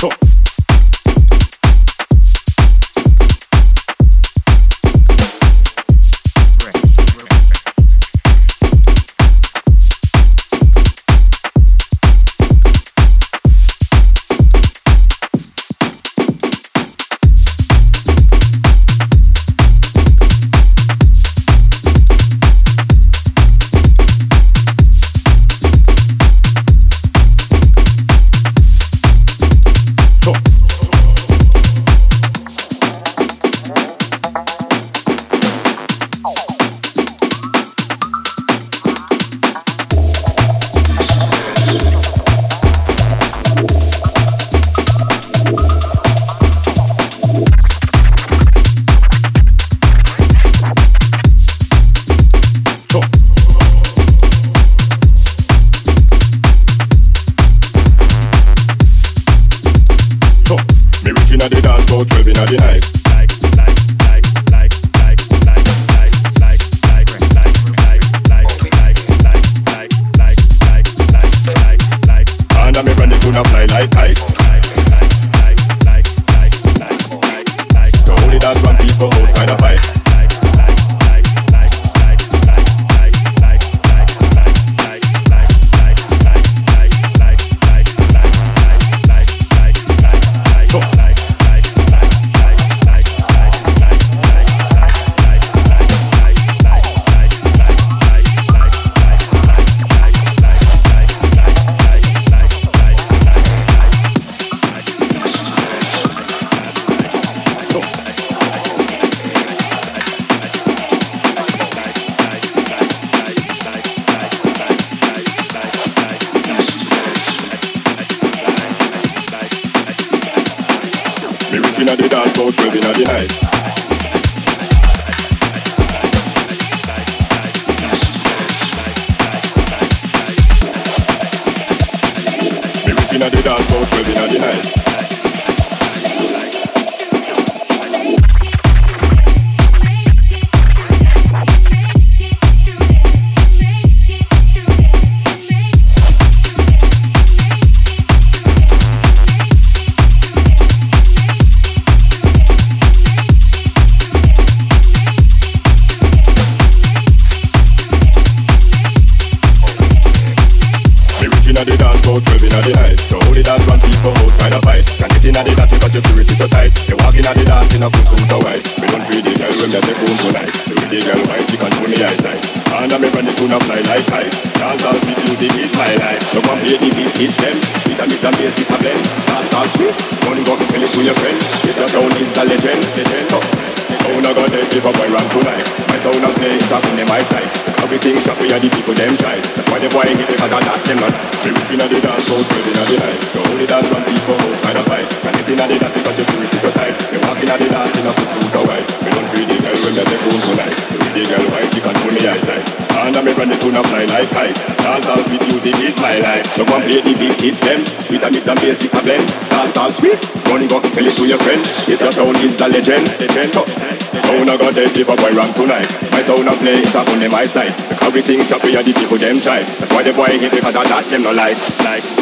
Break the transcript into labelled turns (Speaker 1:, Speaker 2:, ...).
Speaker 1: talk. got the. can't go twelve in the night. Inna the dance, twelve in the night. gonna fly like kite. Dance all with the is my life. So come play the beat, it's them. It's a bit of bass, it's a blend. Dance all sweet. Don't go tell it to your friends. It's a sound, it's a legend. legend. Oh. Sound I got there, give a boy round tonight. My sound of play is up in my sight. Everything shot we are the people them try. That's why the boy get it cause I knock them out. We within a the dance, so we within a the night. The only dance from people outside of fight. Can it in a the dance because you do it ready to now fly like kite. Dance all with music is my life. So come play the beat, it's them with a mix and basic, it's a blend. Dance all sweet, don't go tell it to your friends. It's your sound it's a legend. legend. Sound a got dead if a boy run tonight. My sound a play is up on my side. Everything chop we are the people them try. That's why the boy hit because of that them no like like.